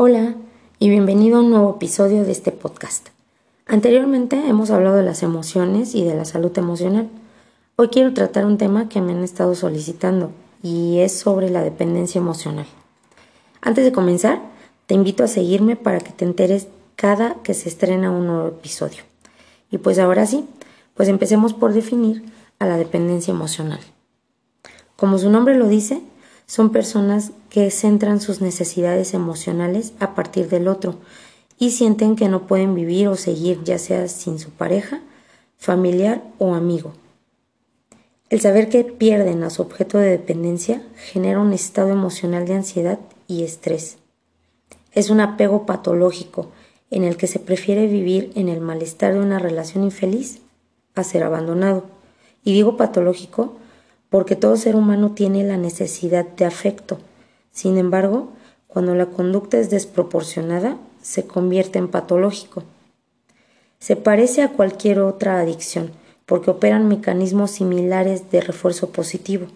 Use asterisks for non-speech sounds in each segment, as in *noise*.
Hola y bienvenido a un nuevo episodio de este podcast. Anteriormente hemos hablado de las emociones y de la salud emocional. Hoy quiero tratar un tema que me han estado solicitando y es sobre la dependencia emocional. Antes de comenzar, te invito a seguirme para que te enteres cada que se estrena un nuevo episodio. Y pues ahora sí, pues empecemos por definir a la dependencia emocional. Como su nombre lo dice, son personas que centran sus necesidades emocionales a partir del otro y sienten que no pueden vivir o seguir ya sea sin su pareja, familiar o amigo. El saber que pierden a su objeto de dependencia genera un estado emocional de ansiedad y estrés. Es un apego patológico en el que se prefiere vivir en el malestar de una relación infeliz a ser abandonado. Y digo patológico porque todo ser humano tiene la necesidad de afecto. Sin embargo, cuando la conducta es desproporcionada, se convierte en patológico. Se parece a cualquier otra adicción, porque operan mecanismos similares de refuerzo positivo.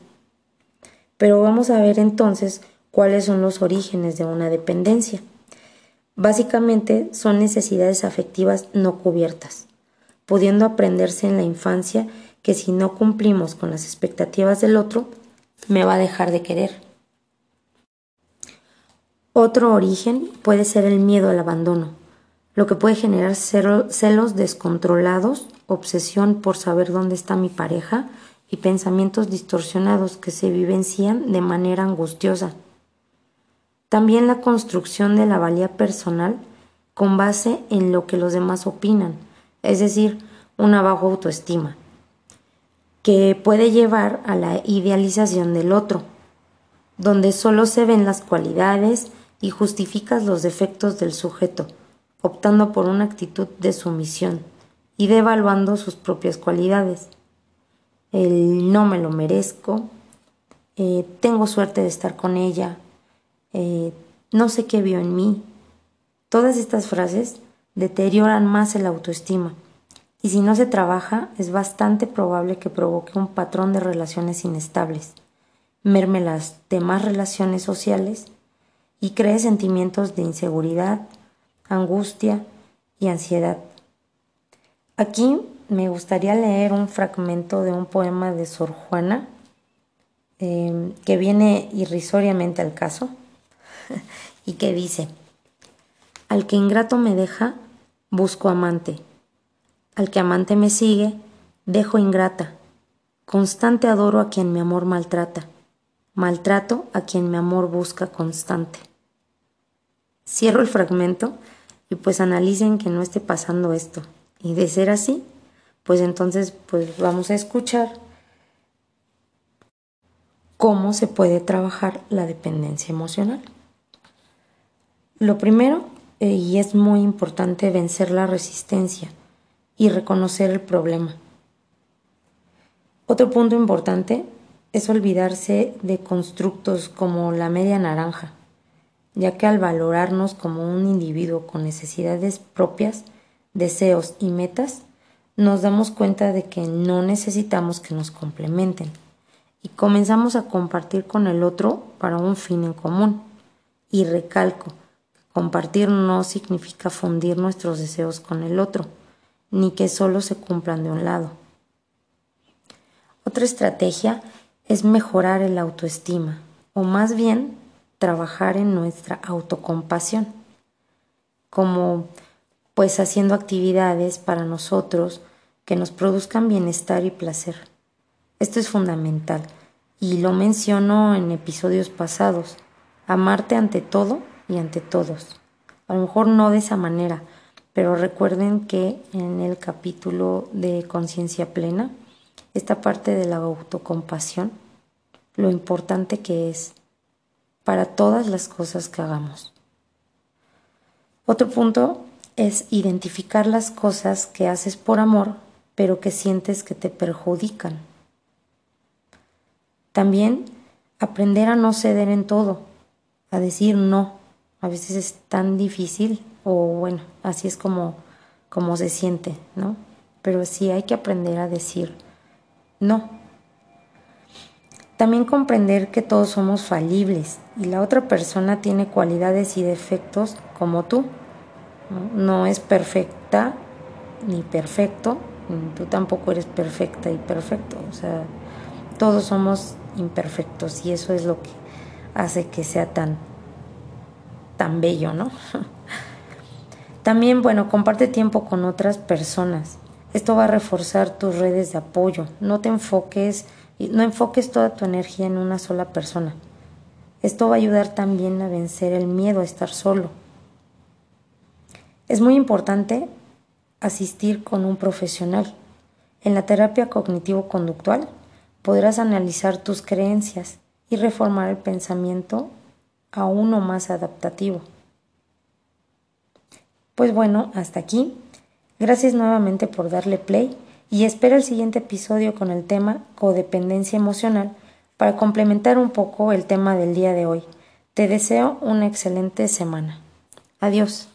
Pero vamos a ver entonces cuáles son los orígenes de una dependencia. Básicamente son necesidades afectivas no cubiertas, pudiendo aprenderse en la infancia que si no cumplimos con las expectativas del otro, me va a dejar de querer. Otro origen puede ser el miedo al abandono, lo que puede generar celos descontrolados, obsesión por saber dónde está mi pareja y pensamientos distorsionados que se vivencian de manera angustiosa. También la construcción de la valía personal con base en lo que los demás opinan, es decir, una baja autoestima que puede llevar a la idealización del otro, donde solo se ven las cualidades y justificas los defectos del sujeto, optando por una actitud de sumisión y devaluando sus propias cualidades. El no me lo merezco, eh, tengo suerte de estar con ella, eh, no sé qué vio en mí. Todas estas frases deterioran más el autoestima y si no se trabaja es bastante probable que provoque un patrón de relaciones inestables, merme las demás relaciones sociales y cree sentimientos de inseguridad, angustia y ansiedad. Aquí me gustaría leer un fragmento de un poema de Sor Juana em, que viene irrisoriamente al caso *laughs* y que dice, al que ingrato me deja, busco amante al que amante me sigue, dejo ingrata. Constante adoro a quien mi amor maltrata. Maltrato a quien mi amor busca constante. Cierro el fragmento y pues analicen que no esté pasando esto. Y de ser así, pues entonces pues vamos a escuchar cómo se puede trabajar la dependencia emocional. Lo primero, eh, y es muy importante, vencer la resistencia y reconocer el problema. Otro punto importante es olvidarse de constructos como la media naranja, ya que al valorarnos como un individuo con necesidades propias, deseos y metas, nos damos cuenta de que no necesitamos que nos complementen y comenzamos a compartir con el otro para un fin en común. Y recalco, compartir no significa fundir nuestros deseos con el otro, ni que solo se cumplan de un lado. Otra estrategia es mejorar el autoestima, o más bien trabajar en nuestra autocompasión, como pues haciendo actividades para nosotros que nos produzcan bienestar y placer. Esto es fundamental y lo menciono en episodios pasados, amarte ante todo y ante todos. A lo mejor no de esa manera, pero recuerden que en el capítulo de conciencia plena, esta parte de la autocompasión, lo importante que es para todas las cosas que hagamos. Otro punto es identificar las cosas que haces por amor, pero que sientes que te perjudican. También aprender a no ceder en todo, a decir no. A veces es tan difícil o bueno, así es como, como se siente, ¿no? Pero sí hay que aprender a decir no. También comprender que todos somos falibles y la otra persona tiene cualidades y defectos como tú. No, es perfecta ni perfecto, tú tampoco eres perfecta y perfecto. O sea, todos somos imperfectos y eso es lo que hace que sea tan, tan bello, ¿no? *laughs* También, bueno, comparte tiempo con otras personas. Esto va a reforzar tus redes de apoyo. No te enfoques, no enfoques toda tu energía en una sola persona. Esto va a ayudar también a vencer el miedo a estar solo. Es muy importante asistir con un profesional. En la terapia cognitivo-conductual podrás analizar tus creencias y reformar el pensamiento a uno más adaptativo. Pues bueno, hasta aquí. Gracias nuevamente por darle play y espero el siguiente episodio con el tema codependencia emocional para complementar un poco el tema del día de hoy. Te deseo una excelente semana. Adiós.